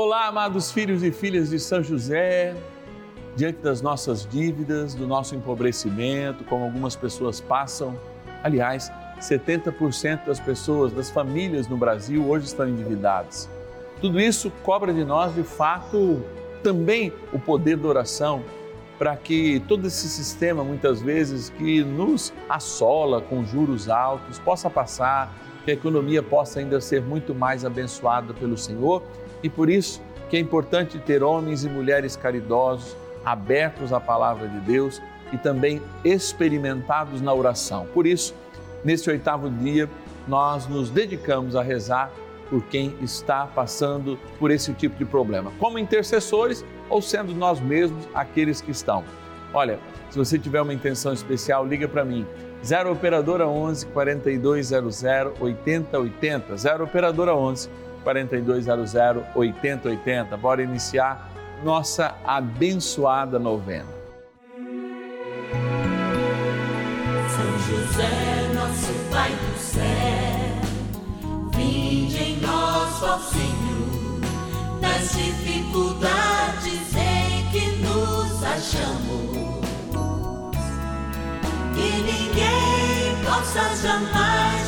Olá, amados filhos e filhas de São José, diante das nossas dívidas, do nosso empobrecimento, como algumas pessoas passam. Aliás, 70% das pessoas, das famílias no Brasil hoje estão endividadas. Tudo isso cobra de nós, de fato, também o poder da oração, para que todo esse sistema, muitas vezes, que nos assola com juros altos, possa passar, que a economia possa ainda ser muito mais abençoada pelo Senhor e por isso que é importante ter homens e mulheres caridosos, abertos à palavra de Deus e também experimentados na oração. Por isso, neste oitavo dia, nós nos dedicamos a rezar por quem está passando por esse tipo de problema, como intercessores ou sendo nós mesmos aqueles que estão. Olha, se você tiver uma intenção especial, liga para mim. 0 operadora 11 4200 8080, 0 operadora 11 4200 8080. Bora iniciar nossa abençoada novena. São José, nosso Pai do céu, vinde em nós, ó Senhor, nas dificuldades em que nos achamos. Que ninguém possa jamais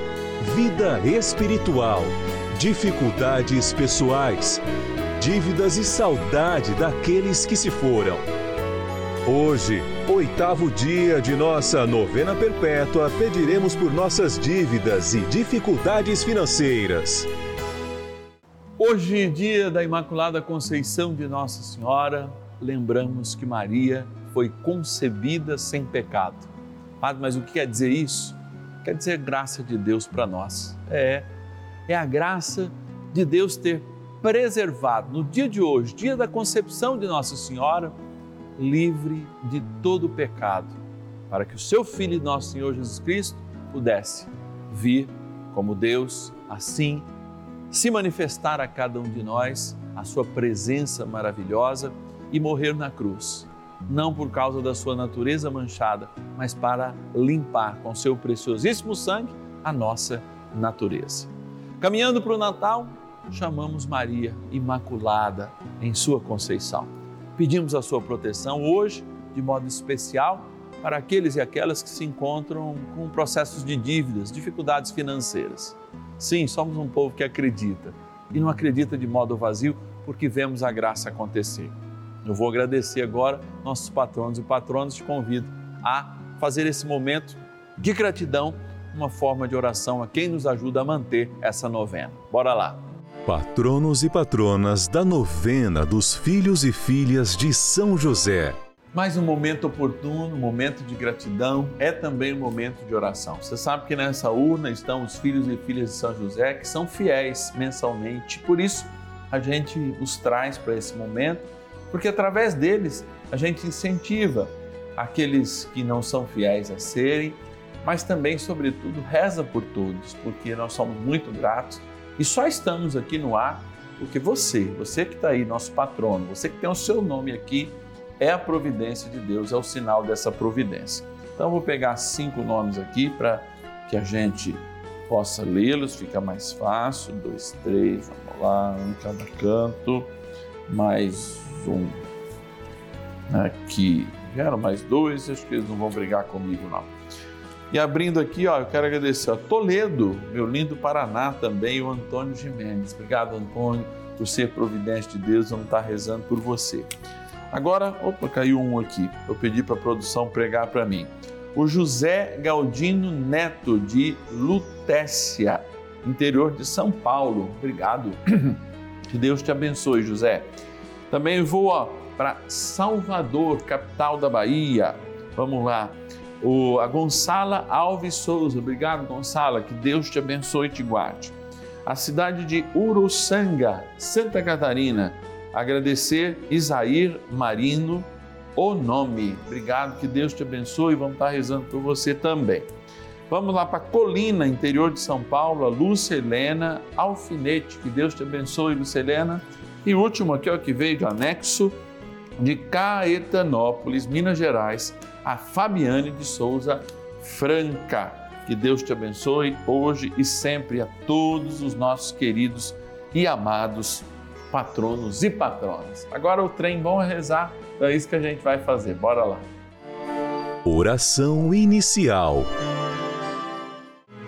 vida espiritual, dificuldades pessoais, dívidas e saudade daqueles que se foram. Hoje, oitavo dia de nossa novena perpétua, pediremos por nossas dívidas e dificuldades financeiras. Hoje, dia da Imaculada Conceição de Nossa Senhora, lembramos que Maria foi concebida sem pecado. Padre, mas o que quer dizer isso? Quer dizer graça de Deus para nós. É, é a graça de Deus ter preservado no dia de hoje, dia da concepção de Nossa Senhora, livre de todo pecado, para que o seu Filho, nosso Senhor Jesus Cristo, pudesse vir como Deus, assim, se manifestar a cada um de nós, a sua presença maravilhosa e morrer na cruz não por causa da sua natureza manchada, mas para limpar com seu preciosíssimo sangue a nossa natureza. Caminhando para o Natal, chamamos Maria Imaculada em sua conceição. Pedimos a sua proteção hoje, de modo especial, para aqueles e aquelas que se encontram com processos de dívidas, dificuldades financeiras. Sim, somos um povo que acredita e não acredita de modo vazio porque vemos a graça acontecer. Eu vou agradecer agora nossos patronos e patronas, te convido a fazer esse momento de gratidão, uma forma de oração a quem nos ajuda a manter essa novena. Bora lá. Patronos e patronas da novena dos filhos e filhas de São José. Mais um momento oportuno, um momento de gratidão, é também um momento de oração. Você sabe que nessa urna estão os filhos e filhas de São José que são fiéis mensalmente, por isso a gente os traz para esse momento porque através deles a gente incentiva aqueles que não são fiéis a serem, mas também, sobretudo, reza por todos, porque nós somos muito gratos e só estamos aqui no ar porque você, você que está aí, nosso patrono, você que tem o seu nome aqui, é a providência de Deus, é o sinal dessa providência. Então, eu vou pegar cinco nomes aqui para que a gente possa lê-los, fica mais fácil. Dois, três, vamos lá, um em cada canto. Mais um aqui. Vieram mais dois, acho que eles não vão brigar comigo, não. E abrindo aqui, ó, eu quero agradecer a Toledo, meu lindo Paraná também, o Antônio Jimenez. Obrigado, Antônio. por ser providência de Deus, vamos estar rezando por você. Agora, opa, caiu um aqui. Eu pedi para a produção pregar para mim. O José Galdino Neto, de Lutécia, interior de São Paulo. Obrigado. Que Deus te abençoe, José. Também vou para Salvador, capital da Bahia. Vamos lá. O, a Gonçala Alves Souza. Obrigado, Gonçala. Que Deus te abençoe e te guarde. A cidade de Uruçanga, Santa Catarina. Agradecer Isair Marino o nome. Obrigado, que Deus te abençoe. Vamos estar rezando por você também. Vamos lá para Colina, interior de São Paulo, a Lúcia Helena Alfinete. Que Deus te abençoe, Lúcia Helena. E último aqui, ó, que veio do anexo de Caetanópolis, Minas Gerais, a Fabiane de Souza Franca. Que Deus te abençoe hoje e sempre a todos os nossos queridos e amados patronos e patronas. Agora o trem bom é rezar, então é isso que a gente vai fazer. Bora lá. Oração inicial.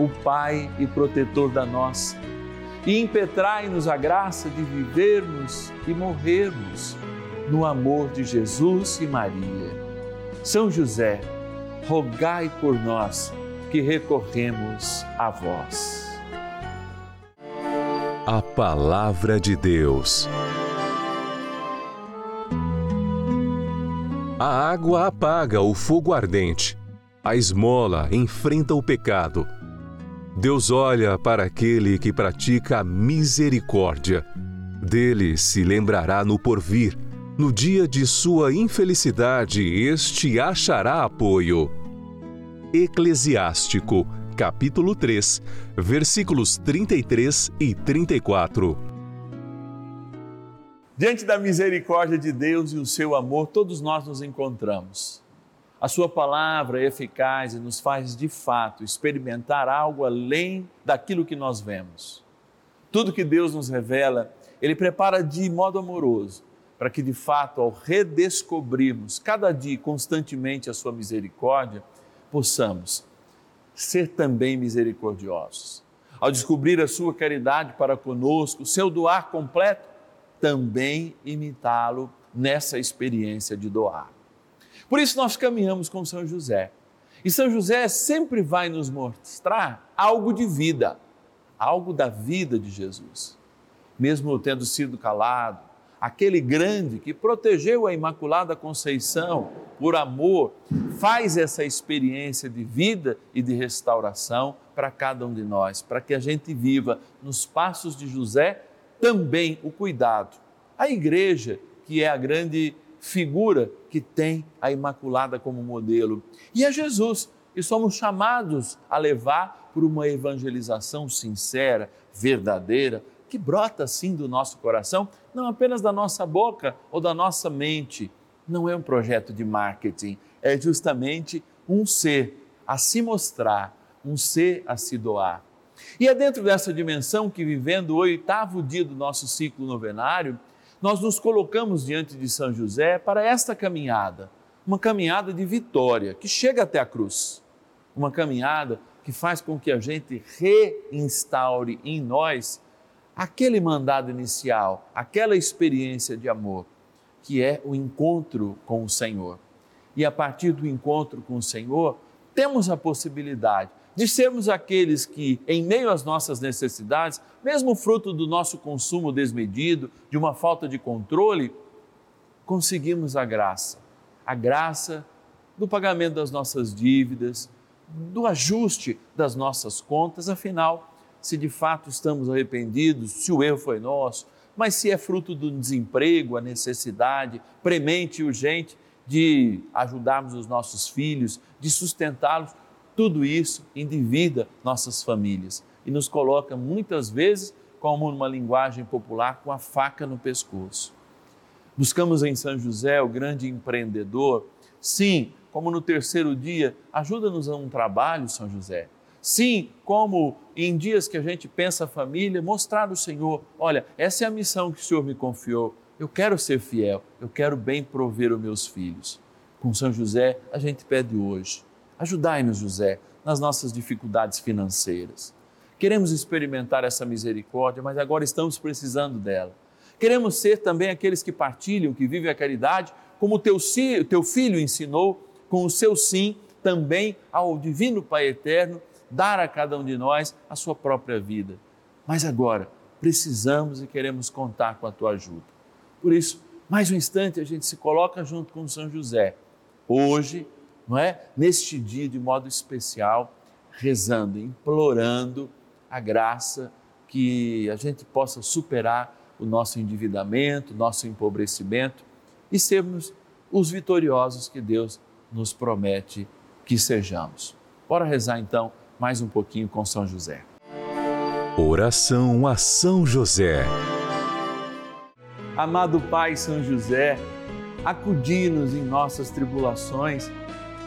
o Pai e protetor da nossa e impetrai-nos a graça de vivermos e morrermos no amor de Jesus e Maria. São José, rogai por nós que recorremos a vós. A Palavra de Deus. A água apaga o fogo ardente, a esmola enfrenta o pecado Deus olha para aquele que pratica a misericórdia. Dele se lembrará no porvir. No dia de sua infelicidade, este achará apoio. Eclesiástico, capítulo 3, versículos 33 e 34. Diante da misericórdia de Deus e o seu amor, todos nós nos encontramos. A Sua palavra é eficaz e nos faz de fato experimentar algo além daquilo que nós vemos. Tudo que Deus nos revela, Ele prepara de modo amoroso, para que de fato, ao redescobrirmos cada dia constantemente a Sua misericórdia, possamos ser também misericordiosos. Ao descobrir a Sua caridade para conosco, o seu doar completo, também imitá-lo nessa experiência de doar. Por isso nós caminhamos com São José. E São José sempre vai nos mostrar algo de vida, algo da vida de Jesus. Mesmo tendo sido calado, aquele grande que protegeu a Imaculada Conceição por amor, faz essa experiência de vida e de restauração para cada um de nós, para que a gente viva nos passos de José também o cuidado, A igreja, que é a grande figura que tem a Imaculada como modelo. E é Jesus, que somos chamados a levar por uma evangelização sincera, verdadeira, que brota assim do nosso coração, não apenas da nossa boca ou da nossa mente. Não é um projeto de marketing, é justamente um ser a se mostrar, um ser a se doar. E é dentro dessa dimensão que, vivendo o oitavo dia do nosso ciclo novenário, nós nos colocamos diante de São José para esta caminhada, uma caminhada de vitória que chega até a cruz, uma caminhada que faz com que a gente reinstaure em nós aquele mandado inicial, aquela experiência de amor, que é o encontro com o Senhor. E a partir do encontro com o Senhor, temos a possibilidade de sermos aqueles que, em meio às nossas necessidades, mesmo fruto do nosso consumo desmedido, de uma falta de controle, conseguimos a graça. A graça do pagamento das nossas dívidas, do ajuste das nossas contas, afinal, se de fato estamos arrependidos, se o erro foi nosso, mas se é fruto do desemprego, a necessidade premente e urgente de ajudarmos os nossos filhos, de sustentá-los, tudo isso endivida nossas famílias e nos coloca muitas vezes, como numa linguagem popular, com a faca no pescoço. Buscamos em São José, o grande empreendedor, sim, como no terceiro dia, ajuda-nos a um trabalho, São José Sim, como em dias que a gente pensa a família, mostrar ao Senhor: olha, essa é a missão que o Senhor me confiou. Eu quero ser fiel, eu quero bem prover os meus filhos. Com São José, a gente pede hoje: ajudai-nos, José, nas nossas dificuldades financeiras. Queremos experimentar essa misericórdia, mas agora estamos precisando dela. Queremos ser também aqueles que partilham, que vivem a caridade, como teu, teu filho ensinou, com o seu sim também ao Divino Pai Eterno dar a cada um de nós a sua própria vida. Mas agora precisamos e queremos contar com a tua ajuda. Por isso, mais um instante a gente se coloca junto com São José. Hoje, não é? Neste dia de modo especial, rezando, implorando a graça que a gente possa superar o nosso endividamento, nosso empobrecimento e sermos os vitoriosos que Deus nos promete que sejamos. Bora rezar então mais um pouquinho com São José. Oração a São José. Amado Pai São José, acudi-nos em nossas tribulações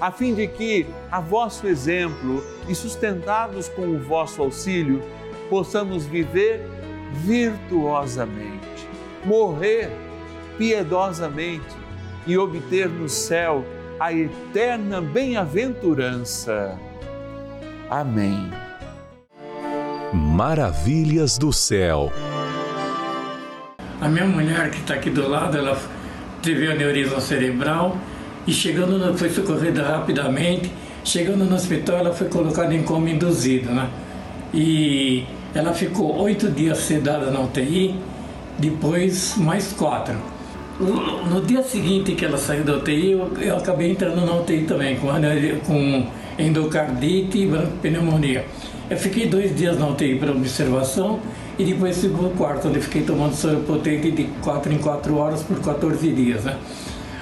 a fim de que, a vosso exemplo e sustentados com o vosso auxílio, possamos viver virtuosamente, morrer piedosamente e obter no céu a eterna bem-aventurança. Amém. Maravilhas do céu. A minha mulher que está aqui do lado, ela teve aneurisma cerebral e chegando, no, foi socorrida rapidamente. Chegando no hospital, ela foi colocada em coma induzido, né? E ela ficou oito dias sedada na UTI, depois mais quatro. No dia seguinte que ela saiu da UTI, eu, eu acabei entrando na UTI também, com, com endocardite e pneumonia. Eu fiquei dois dias na UTI para observação e depois para o quarto, onde fiquei tomando soro potente de 4 em 4 horas por 14 dias. Né?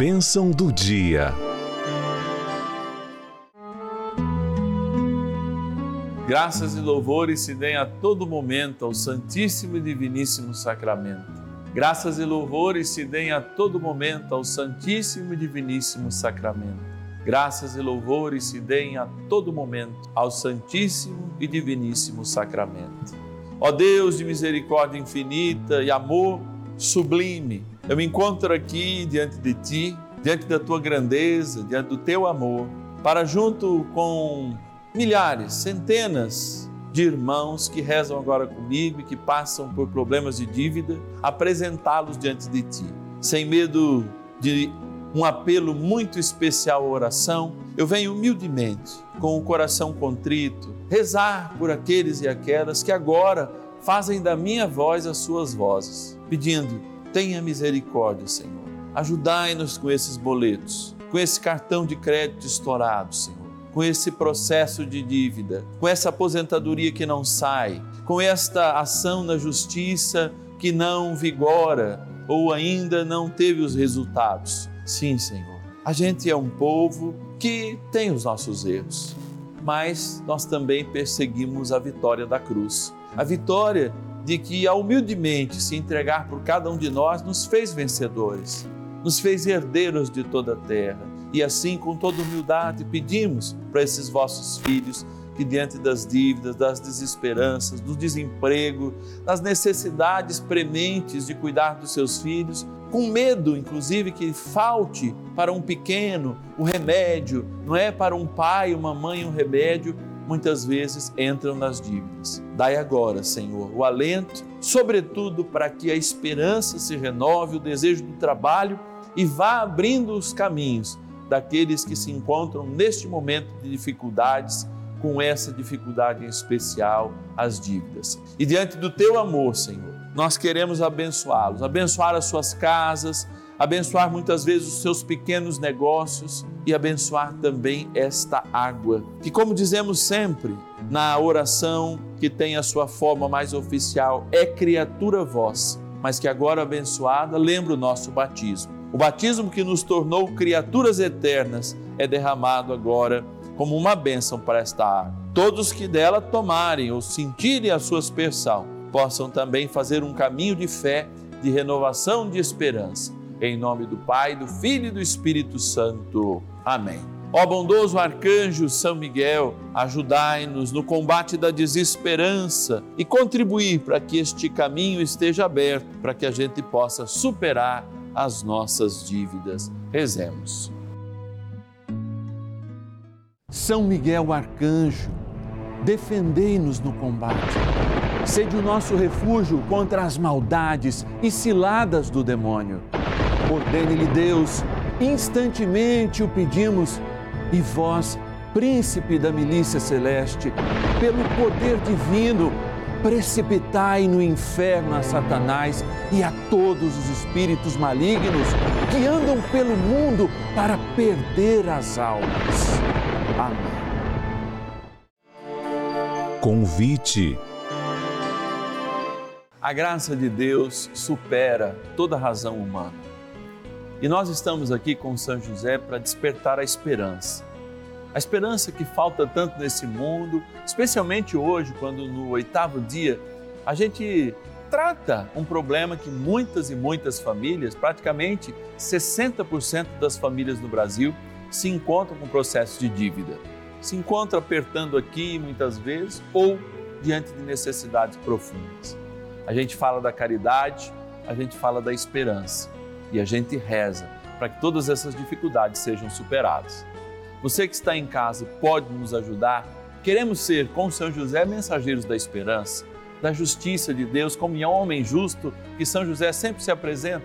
Bênção do dia. Graças e louvores se deem a todo momento ao Santíssimo e Diviníssimo Sacramento. Graças e louvores se deem a todo momento ao Santíssimo e Diviníssimo Sacramento. Graças e louvores se deem a todo momento ao Santíssimo e Diviníssimo Sacramento. Ó Deus de misericórdia infinita e amor sublime, eu me encontro aqui diante de Ti, diante da Tua grandeza, diante do Teu amor, para junto com milhares, centenas de irmãos que rezam agora comigo e que passam por problemas de dívida, apresentá-los diante de Ti, sem medo de um apelo muito especial à oração, eu venho humildemente, com o coração contrito, rezar por aqueles e aquelas que agora fazem da minha voz as suas vozes, pedindo Tenha misericórdia, Senhor. Ajudai-nos com esses boletos, com esse cartão de crédito estourado, Senhor, com esse processo de dívida, com essa aposentadoria que não sai, com esta ação na justiça que não vigora ou ainda não teve os resultados. Sim, Senhor. A gente é um povo que tem os nossos erros, mas nós também perseguimos a vitória da cruz. A vitória de que, a humildemente se entregar por cada um de nós, nos fez vencedores, nos fez herdeiros de toda a terra. E assim, com toda humildade, pedimos para esses vossos filhos que, diante das dívidas, das desesperanças, do desemprego, das necessidades prementes de cuidar dos seus filhos, com medo, inclusive, que falte para um pequeno o remédio, não é para um pai, uma mãe um remédio, muitas vezes entram nas dívidas. Dai agora, Senhor, o alento, sobretudo para que a esperança se renove, o desejo do trabalho e vá abrindo os caminhos daqueles que se encontram neste momento de dificuldades, com essa dificuldade em especial, as dívidas. E diante do teu amor, Senhor, nós queremos abençoá-los, abençoar as suas casas, abençoar muitas vezes os seus pequenos negócios e abençoar também esta água, que, como dizemos sempre na oração que tem a sua forma mais oficial, é criatura vossa, mas que agora abençoada lembra o nosso batismo. O batismo que nos tornou criaturas eternas é derramado agora como uma bênção para esta água. Todos que dela tomarem ou sentirem a sua aspersão possam também fazer um caminho de fé, de renovação de esperança em nome do Pai, do Filho e do Espírito Santo. Amém. Ó bondoso arcanjo São Miguel, ajudai-nos no combate da desesperança e contribuir para que este caminho esteja aberto, para que a gente possa superar as nossas dívidas. Rezemos. São Miguel arcanjo, defendei-nos no combate. Sede o nosso refúgio contra as maldades e ciladas do demônio Ordene-lhe Deus, instantemente o pedimos, e vós, príncipe da milícia celeste, pelo poder divino, precipitai no inferno a Satanás e a todos os espíritos malignos que andam pelo mundo para perder as almas. Amém. Convite. A graça de Deus supera toda razão humana. E nós estamos aqui com São José para despertar a esperança. A esperança que falta tanto nesse mundo, especialmente hoje, quando no oitavo dia a gente trata um problema que muitas e muitas famílias, praticamente 60% das famílias no Brasil, se encontram com processo de dívida. Se encontram apertando aqui muitas vezes ou diante de necessidades profundas. A gente fala da caridade, a gente fala da esperança e a gente reza para que todas essas dificuldades sejam superadas. Você que está em casa pode nos ajudar. Queremos ser, com São José, mensageiros da esperança, da justiça de Deus, como em homem justo que São José sempre se apresenta,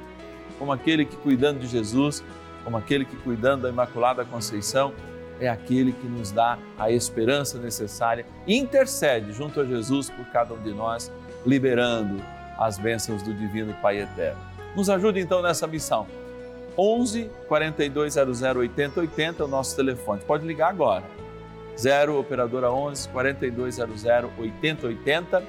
como aquele que cuidando de Jesus, como aquele que cuidando da Imaculada Conceição, é aquele que nos dá a esperança necessária e intercede junto a Jesus por cada um de nós, liberando as bênçãos do Divino Pai Eterno. Nos ajude então nessa missão. 11 4200 8080 é o nosso telefone. Pode ligar agora. 0 operadora 11 4200 8080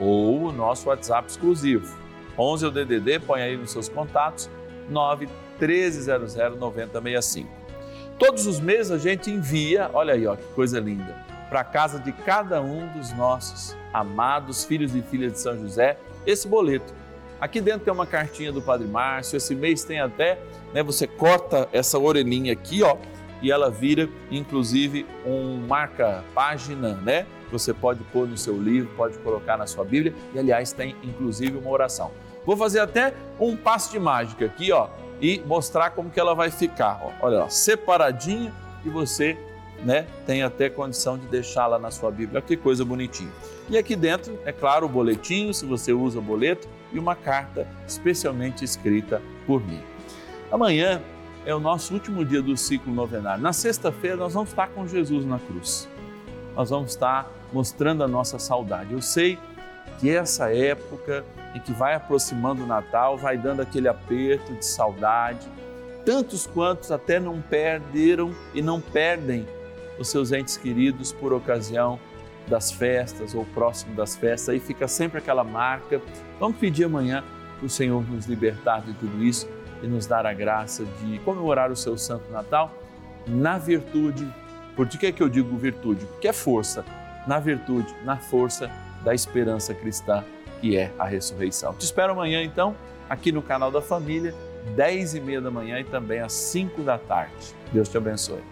ou o nosso WhatsApp exclusivo. 11 é o DDD, põe aí nos seus contatos 9 1300 9065. Todos os meses a gente envia, olha aí, ó, que coisa linda, para casa de cada um dos nossos amados filhos e filhas de São José, esse boleto. Aqui dentro tem uma cartinha do Padre Márcio, esse mês tem até, né, você corta essa orelhinha aqui, ó, e ela vira inclusive um marca página, né? Você pode pôr no seu livro, pode colocar na sua Bíblia e aliás tem inclusive uma oração. Vou fazer até um passo de mágica aqui, ó e mostrar como que ela vai ficar. Olha, ó, separadinho e você né, tem até condição de deixá-la na sua Bíblia. Que coisa bonitinha. E aqui dentro, é claro, o boletinho, se você usa o boleto, e uma carta especialmente escrita por mim. Amanhã é o nosso último dia do ciclo novenário. Na sexta-feira nós vamos estar com Jesus na cruz. Nós vamos estar mostrando a nossa saudade. Eu sei que essa época em que vai aproximando o Natal vai dando aquele aperto de saudade. Tantos quantos até não perderam e não perdem os seus entes queridos por ocasião das festas ou próximo das festas, aí fica sempre aquela marca. Vamos pedir amanhã para o Senhor nos libertar de tudo isso e nos dar a graça de comemorar o seu Santo Natal na virtude. Por que é que eu digo virtude? Porque é força. Na virtude, na força da esperança cristã, que é a ressurreição. Te espero amanhã, então, aqui no canal da Família, 10 e meia da manhã e também às 5 da tarde. Deus te abençoe.